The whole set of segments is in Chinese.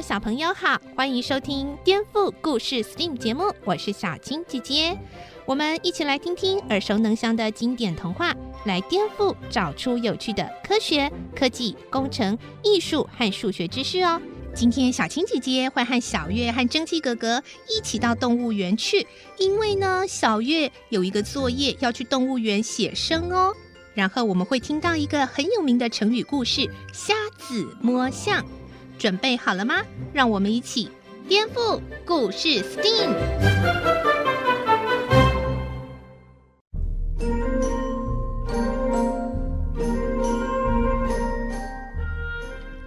小朋友好，欢迎收听《颠覆故事 STEAM》节目，我是小青姐姐。我们一起来听听耳熟能详的经典童话，来颠覆，找出有趣的科学、科技、工程、艺术和数学知识哦。今天小青姐姐会和小月和蒸汽哥哥一起到动物园去，因为呢，小月有一个作业要去动物园写生哦。然后我们会听到一个很有名的成语故事——瞎子摸象。准备好了吗？让我们一起颠覆故事 STEAM。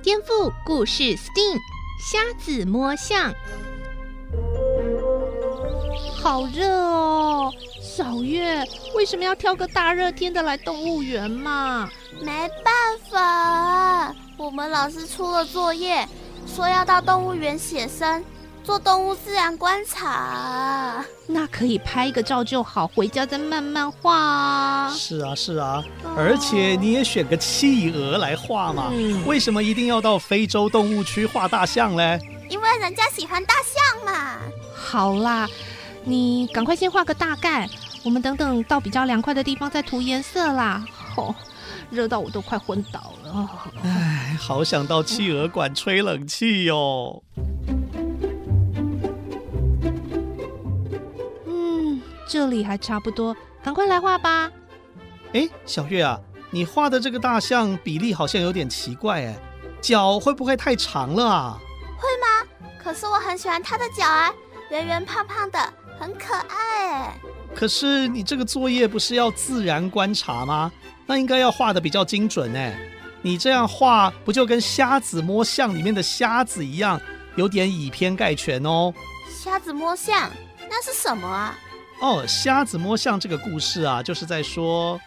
颠覆故事 STEAM，瞎子摸象。好热哦，小月，为什么要挑个大热天的来动物园嘛？没办法。我们老师出了作业，说要到动物园写生，做动物自然观察。那可以拍个照就好，回家再慢慢画。是啊，是啊，而且你也选个企鹅来画嘛。嗯。为什么一定要到非洲动物区画大象嘞？因为人家喜欢大象嘛。好啦，你赶快先画个大概，我们等等到比较凉快的地方再涂颜色啦。哦。热到我都快昏倒了！哎，好想到企鹅馆吹冷气哟。嗯，这里还差不多，赶快来画吧。哎，小月啊，你画的这个大象比例好像有点奇怪哎，脚会不会太长了啊？会吗？可是我很喜欢它的脚啊，圆圆胖胖的，很可爱哎。可是你这个作业不是要自然观察吗？那应该要画的比较精准哎，你这样画不就跟瞎子摸象里面的瞎子一样，有点以偏概全哦。瞎子摸象，那是什么啊？哦，瞎子摸象这个故事啊，就是在说，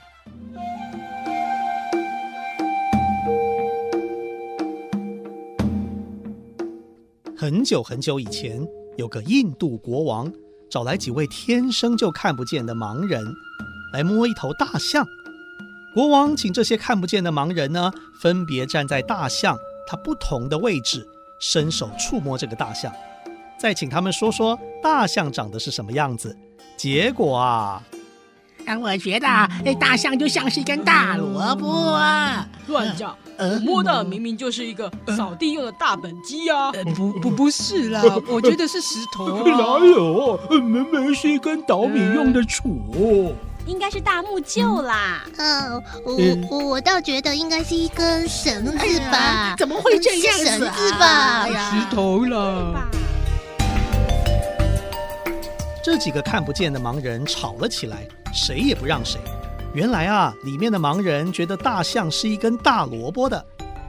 很久很久以前，有个印度国王找来几位天生就看不见的盲人，来摸一头大象。国王请这些看不见的盲人呢，分别站在大象它不同的位置，伸手触摸这个大象，再请他们说说大象长得是什么样子。结果啊，啊，我觉得大象就像是一根大萝卜啊！乱讲，我摸的明明就是一个扫地用的大畚箕啊！不不不是啦，我觉得是石头。哪有？明明是一根捣米用的杵。应该是大木臼啦。嗯，我我倒觉得应该是一根绳子吧？怎么会这样？绳子吧？石头了。这几个看不见的盲人吵了起来，谁也不让谁。原来啊，里面的盲人觉得大象是一根大萝卜的，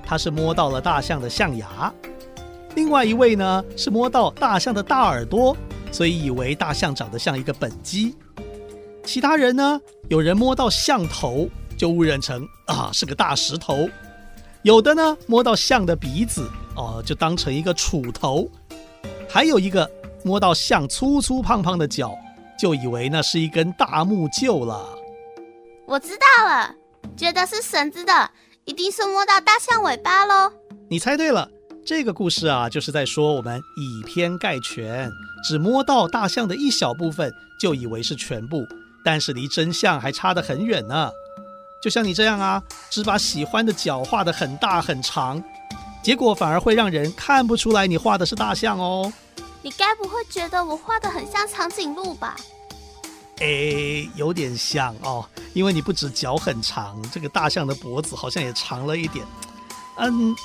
他是摸到了大象的象牙；另外一位呢，是摸到大象的大耳朵，所以以为大象长得像一个本鸡。其他人呢？有人摸到象头，就误认成啊是个大石头；有的呢摸到象的鼻子，哦就当成一个杵头；还有一个摸到象粗粗胖胖的脚，就以为那是一根大木臼了。我知道了，觉得是绳子的，一定是摸到大象尾巴喽。你猜对了，这个故事啊就是在说我们以偏概全，只摸到大象的一小部分，就以为是全部。但是离真相还差得很远呢，就像你这样啊，只把喜欢的脚画得很大很长，结果反而会让人看不出来你画的是大象哦。你该不会觉得我画得很像长颈鹿吧？诶，有点像哦，因为你不止脚很长，这个大象的脖子好像也长了一点。嗯，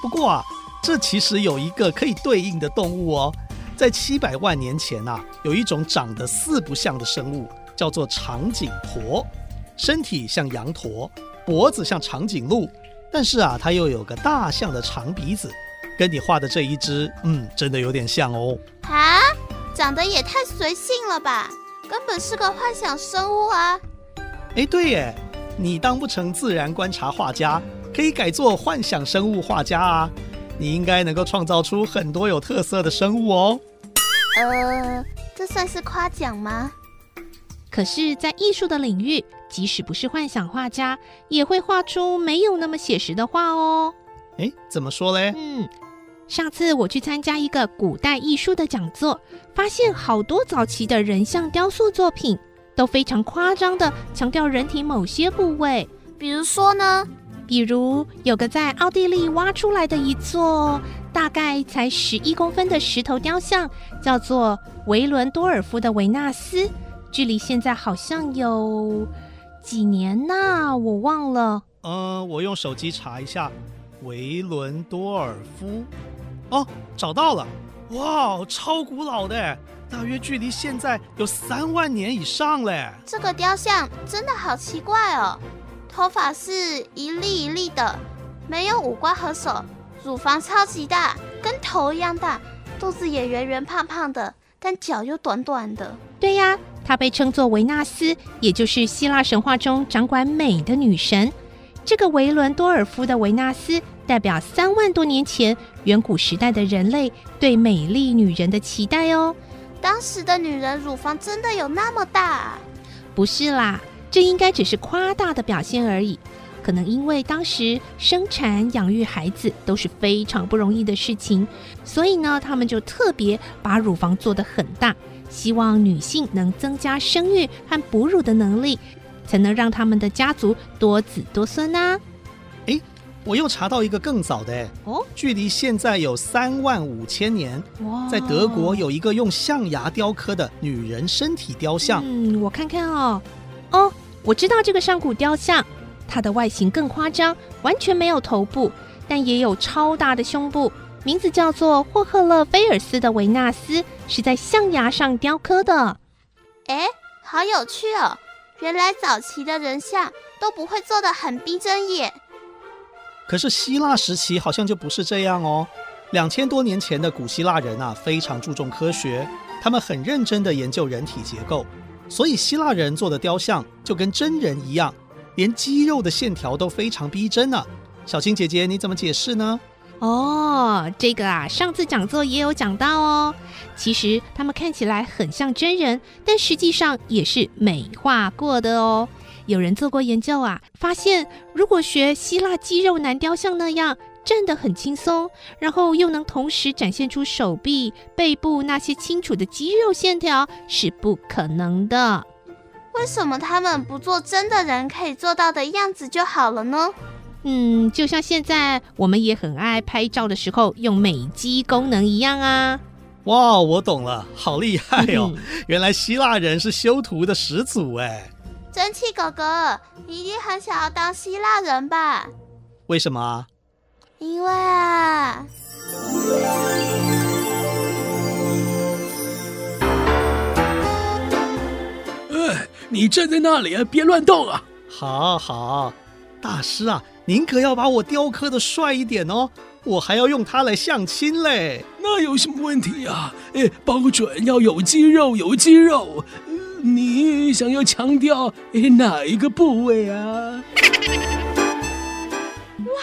不过啊，这其实有一个可以对应的动物哦，在七百万年前呐，有一种长得四不像的生物。叫做长颈驼，身体像羊驼，脖子像长颈鹿，但是啊，它又有个大象的长鼻子，跟你画的这一只，嗯，真的有点像哦。啊，长得也太随性了吧？根本是个幻想生物啊！哎，对耶，你当不成自然观察画家，可以改做幻想生物画家啊！你应该能够创造出很多有特色的生物哦。呃，这算是夸奖吗？可是，在艺术的领域，即使不是幻想画家，也会画出没有那么写实的画哦。哎，怎么说嘞？嗯，上次我去参加一个古代艺术的讲座，发现好多早期的人像雕塑作品都非常夸张的强调人体某些部位。比如说呢？比如有个在奥地利挖出来的一座大概才十一公分的石头雕像，叫做维伦多尔夫的维纳斯，距离现在好像有几年呐、啊？我忘了。呃，我用手机查一下。维伦多尔夫，哦，找到了！哇，超古老的，大约距离现在有三万年以上嘞。这个雕像真的好奇怪哦，头发是一粒一粒的，没有五官和手，乳房超级大，跟头一样大，肚子也圆圆胖胖的，但脚又短短的。对呀，她被称作维纳斯，也就是希腊神话中掌管美的女神。这个维伦多尔夫的维纳斯，代表三万多年前远古时代的人类对美丽女人的期待哦。当时的女人乳房真的有那么大？不是啦，这应该只是夸大的表现而已。可能因为当时生产养育孩子都是非常不容易的事情，所以呢，他们就特别把乳房做得很大，希望女性能增加生育和哺乳的能力。才能让他们的家族多子多孙呢？哎，我又查到一个更早的哦，距离现在有三万五千年。哇，在德国有一个用象牙雕刻的女人身体雕像。嗯，我看看哦，哦，我知道这个上古雕像，它的外形更夸张，完全没有头部，但也有超大的胸部。名字叫做霍赫勒菲尔斯的维纳斯，是在象牙上雕刻的。哎，好有趣哦！原来早期的人像都不会做的很逼真耶。可是希腊时期好像就不是这样哦。两千多年前的古希腊人啊，非常注重科学，他们很认真地研究人体结构，所以希腊人做的雕像就跟真人一样，连肌肉的线条都非常逼真呢。小青姐姐，你怎么解释呢？哦，这个啊，上次讲座也有讲到哦。其实他们看起来很像真人，但实际上也是美化过的哦。有人做过研究啊，发现如果学希腊肌肉男雕像那样站得很轻松，然后又能同时展现出手臂、背部那些清楚的肌肉线条，是不可能的。为什么他们不做真的人可以做到的样子就好了呢？嗯，就像现在我们也很爱拍照的时候用美肌功能一样啊！哇，我懂了，好厉害哦！原来希腊人是修图的始祖哎！蒸汽哥哥，你一定很想要当希腊人吧？为什么啊？因为啊……哎，你站在那里啊，别乱动啊！好好，大师啊。您可要把我雕刻的帅一点哦，我还要用它来相亲嘞。那有什么问题啊？哎，包准要有肌肉，有肌肉。你想要强调哎哪一个部位啊？哇，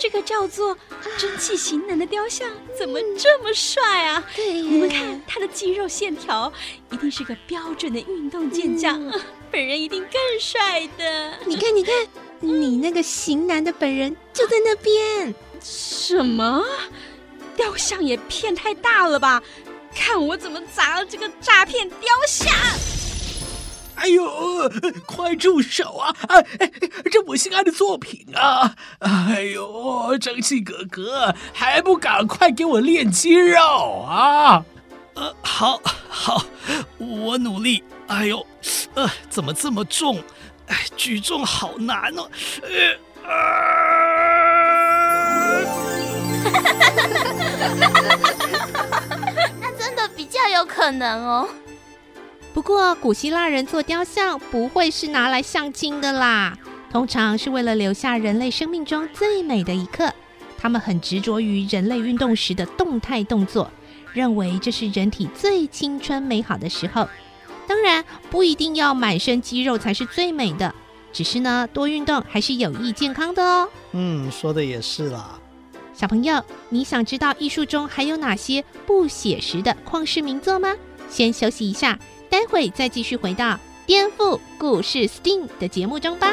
这个叫做蒸汽型男的雕像怎么这么帅啊？对，你们看他的肌肉线条，一定是个标准的运动健将，嗯，本人一定更帅的。你看，你看。你那个型男的本人就在那边。什么？雕像也骗太大了吧？看我怎么砸了这个诈骗雕像！哎呦，快住手啊！哎哎，这我心爱的作品啊！哎呦，蒸汽哥哥，还不赶快给我练肌肉啊！呃，好，好，我努力。哎呦，呃，怎么这么重？哎，举重好难哦！呃啊，那真的比较有可能哦。不过，古希腊人做雕像不会是拿来相亲的啦，通常是为了留下人类生命中最美的一刻。他们很执着于人类运动时的动态动作，认为这是人体最青春美好的时候。当然，不一定要满身肌肉才是最美的，只是呢，多运动还是有益健康的哦。嗯，说的也是啦。小朋友，你想知道艺术中还有哪些不写实的旷世名作吗？先休息一下，待会再继续回到颠覆故事 STEAM 的节目中吧。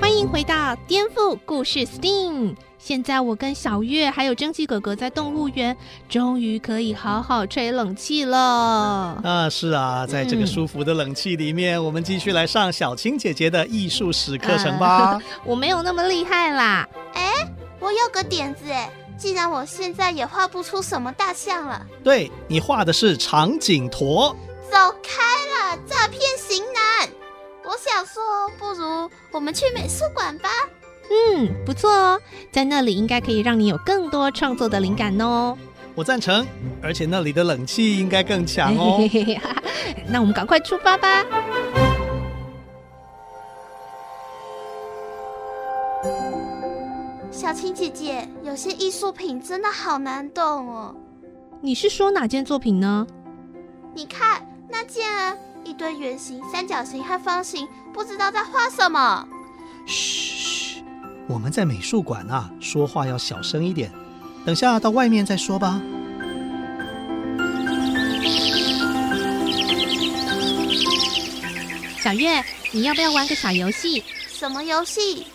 欢迎回到颠覆故事 STEAM。现在我跟小月还有蒸汽哥哥在动物园，终于可以好好吹冷气了。啊，是啊，在这个舒服的冷气里面，嗯、我们继续来上小青姐姐的艺术史课程吧。啊、我没有那么厉害啦。哎，我有个点子哎，既然我现在也画不出什么大象了，对，你画的是长颈驼。走开了，诈骗型男！我想说，不如我们去美术馆吧。嗯，不错哦，在那里应该可以让你有更多创作的灵感哦。我赞成，而且那里的冷气应该更强哦。那我们赶快出发吧。小青姐姐，有些艺术品真的好难懂哦。你是说哪件作品呢？你看那件啊，一堆圆形、三角形和方形，不知道在画什么。嘘。我们在美术馆啊，说话要小声一点。等下到外面再说吧。小月，你要不要玩个小游戏？什么游戏？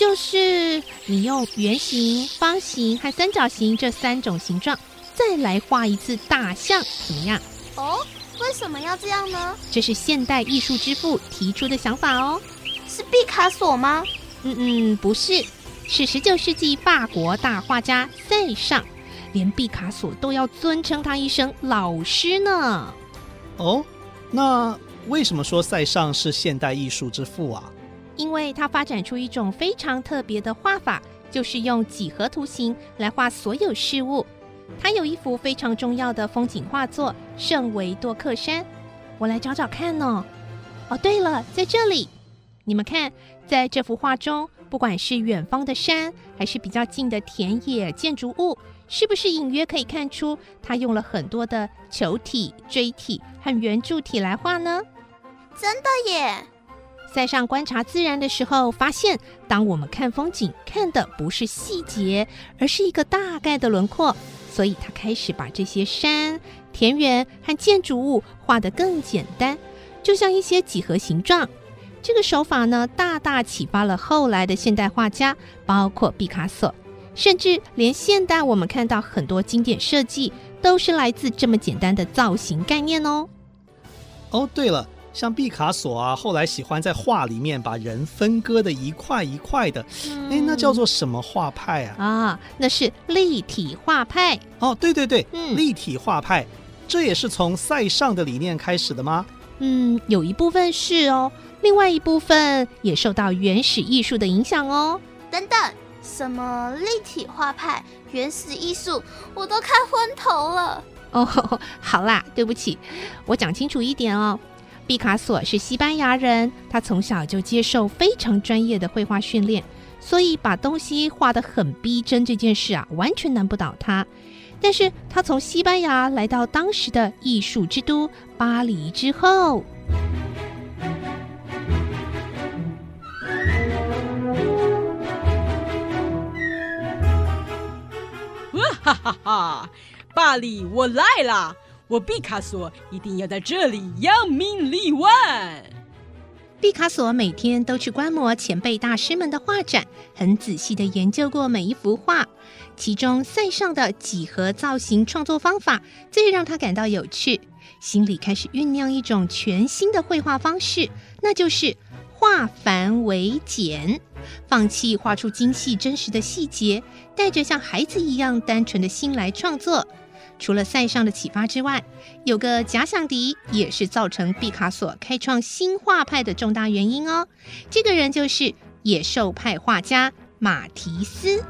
就是你用圆形、方形和三角形这三种形状，再来画一次大象，怎么样？哦，为什么要这样呢？这是现代艺术之父提出的想法哦。是毕卡索吗？嗯嗯，不是，是十九世纪法国大画家塞尚，连毕卡索都要尊称他一声老师呢。哦，那为什么说塞尚是现代艺术之父啊？因为他发展出一种非常特别的画法，就是用几何图形来画所有事物。他有一幅非常重要的风景画作《圣维多克山》，我来找找看呢。哦，对了，在这里。你们看，在这幅画中，不管是远方的山，还是比较近的田野建筑物，是不是隐约可以看出他用了很多的球体、锥体和圆柱体来画呢？真的耶！塞上观察自然的时候，发现当我们看风景，看的不是细节，而是一个大概的轮廓，所以他开始把这些山、田园和建筑物画得更简单，就像一些几何形状。这个手法呢，大大启发了后来的现代画家，包括毕卡索，甚至连现代我们看到很多经典设计，都是来自这么简单的造型概念哦。哦，对了，像毕卡索啊，后来喜欢在画里面把人分割的一块一块的，嗯、诶，那叫做什么画派啊？啊，那是立体画派。哦，对对对，嗯，立体画派，这也是从塞尚的理念开始的吗？嗯，有一部分是哦。另外一部分也受到原始艺术的影响哦。等等，什么立体画派、原始艺术，我都看昏头了。哦，好啦，对不起，我讲清楚一点哦。毕卡索是西班牙人，他从小就接受非常专业的绘画训练，所以把东西画得很逼真这件事啊，完全难不倒他。但是他从西班牙来到当时的艺术之都巴黎之后。哈哈哈！巴黎，我来啦！我毕卡索一定要在这里扬名立万。毕卡索每天都去观摩前辈大师们的画展，很仔细的研究过每一幅画。其中塞尚的几何造型创作方法最让他感到有趣，心里开始酝酿一种全新的绘画方式，那就是化繁为简。放弃画出精细真实的细节，带着像孩子一样单纯的心来创作。除了赛上的启发之外，有个假想敌也是造成毕卡索开创新画派的重大原因哦。这个人就是野兽派画家马提斯。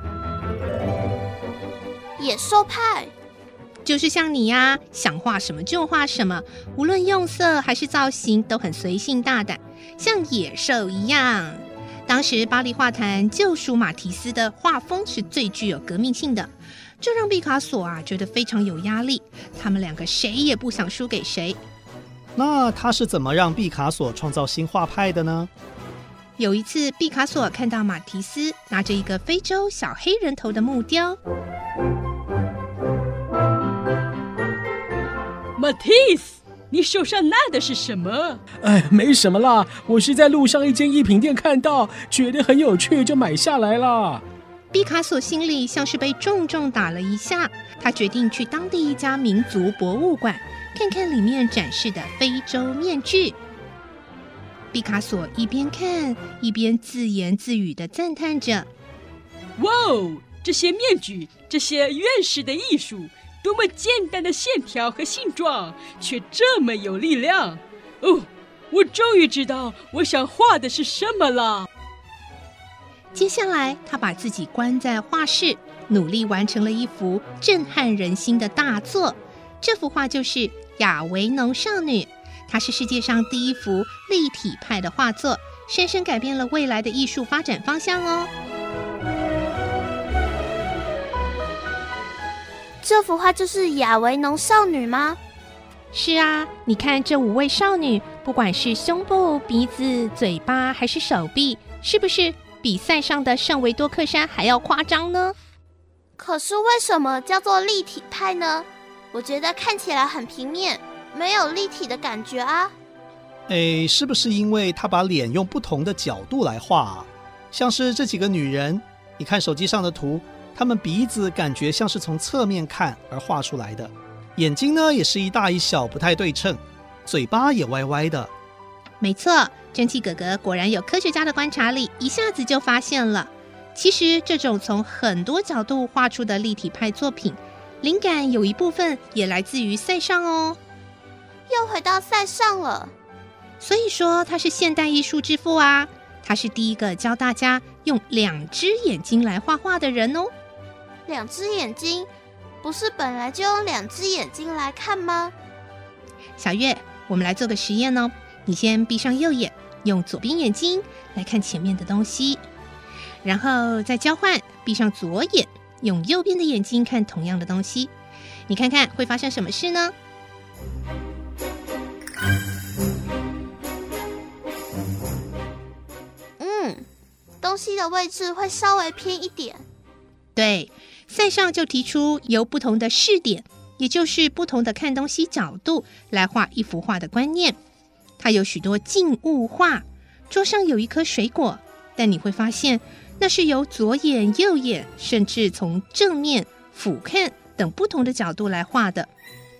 野兽派就是像你呀，想画什么就画什么，无论用色还是造型都很随性大胆，像野兽一样。当时巴黎画坛就属马提斯的画风是最具有革命性的。这让毕卡索啊觉得非常有压力。他们两个谁也不想输给谁。那他是怎么让毕卡索创造新画派的呢？有一次，毕卡索看到马提斯拿着一个非洲小黑人头的木雕。马提斯，你手上拿的是什么？哎，没什么啦，我是在路上一间艺品店看到，觉得很有趣，就买下来了。毕卡索心里像是被重重打了一下，他决定去当地一家民族博物馆，看看里面展示的非洲面具。毕卡索一边看一边自言自语的赞叹着：“哇哦，这些面具，这些原始的艺术，多么简单的线条和形状，却这么有力量！哦，我终于知道我想画的是什么了。”接下来，他把自己关在画室，努力完成了一幅震撼人心的大作。这幅画就是《亚维农少女》，它是世界上第一幅立体派的画作，深深改变了未来的艺术发展方向哦。这幅画就是亚维农少女吗？是啊，你看这五位少女，不管是胸部、鼻子、嘴巴还是手臂，是不是？比赛上的圣维多克山还要夸张呢。可是为什么叫做立体派呢？我觉得看起来很平面，没有立体的感觉啊。诶，是不是因为他把脸用不同的角度来画啊？像是这几个女人，你看手机上的图，她们鼻子感觉像是从侧面看而画出来的，眼睛呢也是一大一小，不太对称，嘴巴也歪歪的。没错。蒸汽哥哥果然有科学家的观察力，一下子就发现了。其实，这种从很多角度画出的立体派作品，灵感有一部分也来自于塞尚哦。又回到塞尚了，所以说他是现代艺术之父啊。他是第一个教大家用两只眼睛来画画的人哦。两只眼睛，不是本来就用两只眼睛来看吗？小月，我们来做个实验哦。你先闭上右眼。用左边眼睛来看前面的东西，然后再交换，闭上左眼，用右边的眼睛看同样的东西，你看看会发生什么事呢？嗯，东西的位置会稍微偏一点。对，塞尚就提出由不同的视点，也就是不同的看东西角度来画一幅画的观念。它有许多静物画，桌上有一颗水果，但你会发现那是由左眼、右眼，甚至从正面、俯瞰等不同的角度来画的，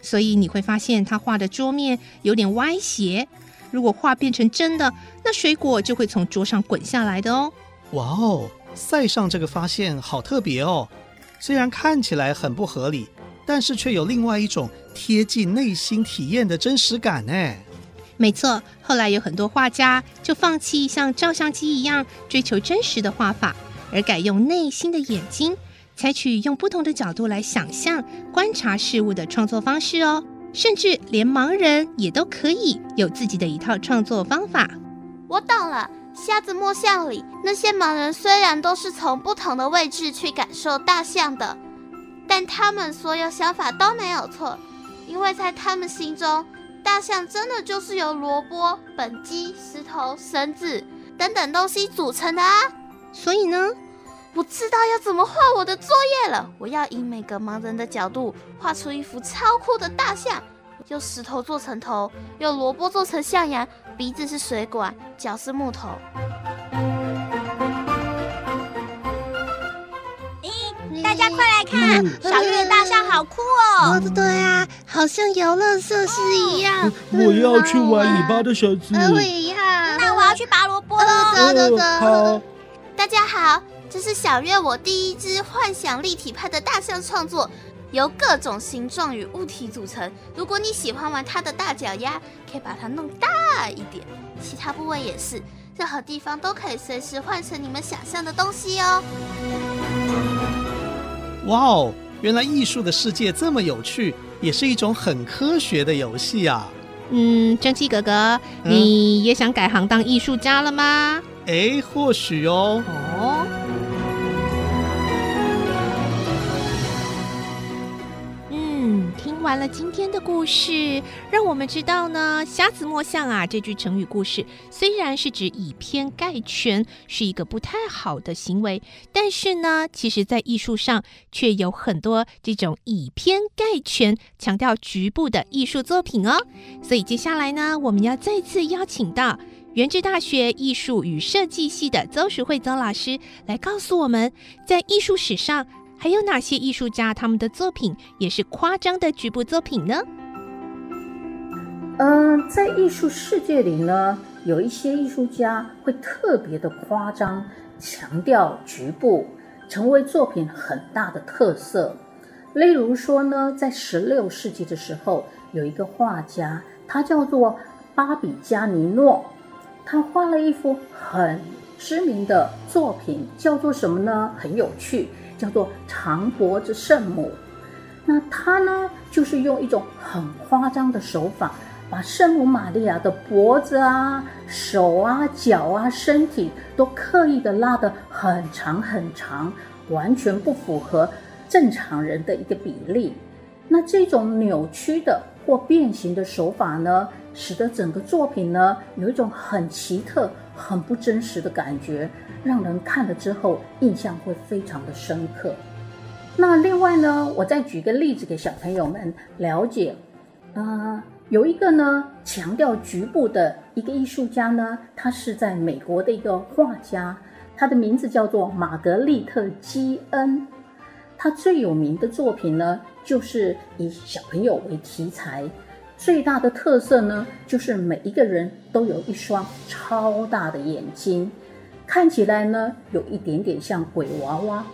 所以你会发现他画的桌面有点歪斜。如果画变成真的，那水果就会从桌上滚下来的哦。哇哦，塞尚这个发现好特别哦！虽然看起来很不合理，但是却有另外一种贴近内心体验的真实感呢。没错，后来有很多画家就放弃像照相机一样追求真实的画法，而改用内心的眼睛，采取用不同的角度来想象、观察事物的创作方式哦。甚至连盲人也都可以有自己的一套创作方法。我懂了，瞎子摸象里那些盲人虽然都是从不同的位置去感受大象的，但他们所有想法都没有错，因为在他们心中。大象真的就是由萝卜、本鸡、石头、绳子等等东西组成的啊！所以呢，我知道要怎么画我的作业了。我要以每个盲人的角度画出一幅超酷的大象，用石头做成头，用萝卜做成象牙，鼻子是水管，脚是木头。快来看，嗯、小月的大象好酷哦！哦对啊，好像游乐设施一样。哦、我要去玩尾巴的小子。我也要。那我要去拔萝卜了。走走走。好。大家好，这是小月我第一只幻想立体派的大象创作，由各种形状与物体组成。如果你喜欢玩它的大脚丫，可以把它弄大一点，其他部位也是，任何地方都可以随时换成你们想象的东西哦。哇哦！原来艺术的世界这么有趣，也是一种很科学的游戏啊。嗯，蒸汽哥哥，嗯、你也想改行当艺术家了吗？哎，或许哦。哦。听完了今天的故事，让我们知道呢，瞎子摸象啊，这句成语故事虽然是指以偏概全，是一个不太好的行为，但是呢，其实在艺术上却有很多这种以偏概全、强调局部的艺术作品哦。所以接下来呢，我们要再次邀请到原治大学艺术与设计系的邹淑慧邹老师来告诉我们，在艺术史上。还有哪些艺术家他们的作品也是夸张的局部作品呢？嗯、在艺术世界里呢，有一些艺术家会特别的夸张，强调局部，成为作品很大的特色。例如说呢，在十六世纪的时候，有一个画家，他叫做巴比加尼诺，他画了一幅很知名的作品，叫做什么呢？很有趣。叫做长脖子圣母，那他呢，就是用一种很夸张的手法，把圣母玛利亚的脖子啊、手啊、脚啊、身体都刻意的拉得很长很长，完全不符合正常人的一个比例。那这种扭曲的或变形的手法呢，使得整个作品呢，有一种很奇特、很不真实的感觉。让人看了之后印象会非常的深刻。那另外呢，我再举个例子给小朋友们了解。呃，有一个呢强调局部的一个艺术家呢，他是在美国的一个画家，他的名字叫做玛格丽特·基恩。他最有名的作品呢，就是以小朋友为题材，最大的特色呢，就是每一个人都有一双超大的眼睛。看起来呢，有一点点像鬼娃娃，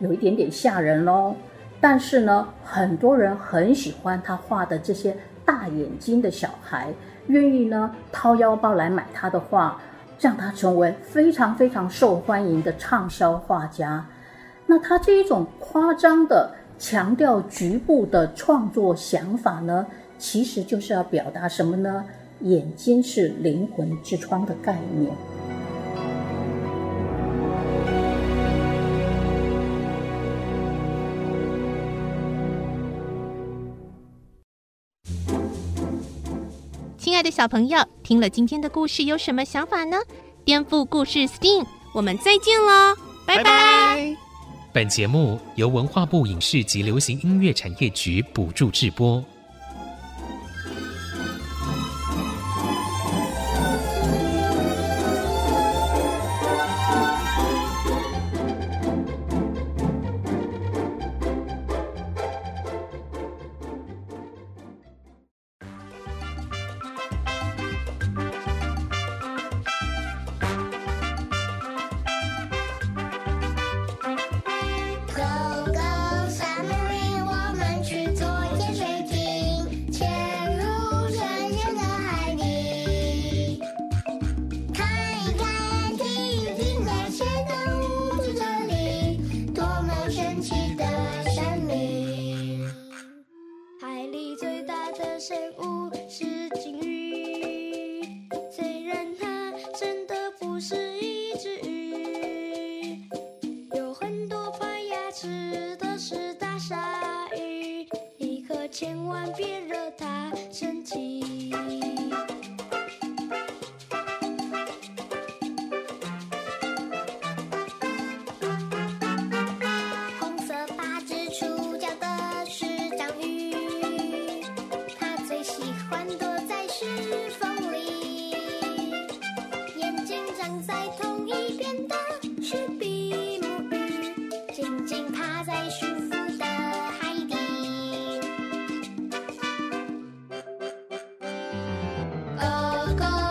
有一点点吓人喽。但是呢，很多人很喜欢他画的这些大眼睛的小孩，愿意呢掏腰包来买他的画，让他成为非常非常受欢迎的畅销画家。那他这一种夸张的强调局部的创作想法呢，其实就是要表达什么呢？眼睛是灵魂之窗的概念。亲爱的小朋友，听了今天的故事有什么想法呢？颠覆故事 STEAM，我们再见喽，拜拜。拜拜。本节目由文化部影视及流行音乐产业局补助制播。谁无视？Coca-Cola.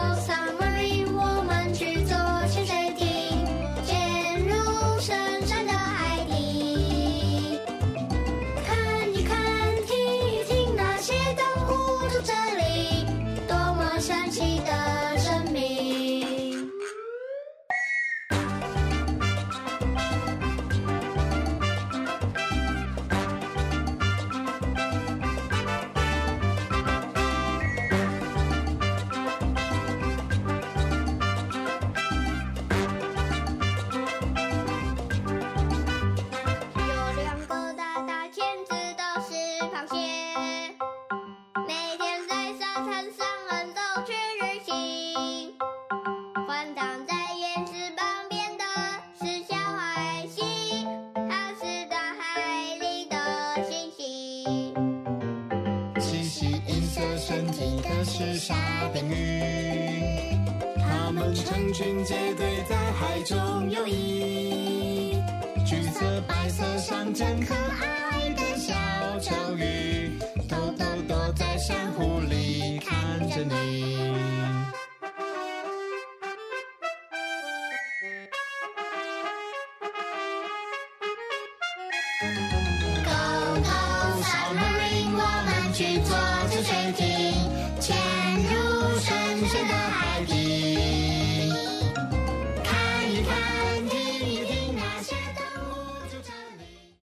是沙丁鱼，它们成群结队在海中游弋，橘色、白色上真可爱的小丑鱼，偷偷躲在珊瑚里看着你。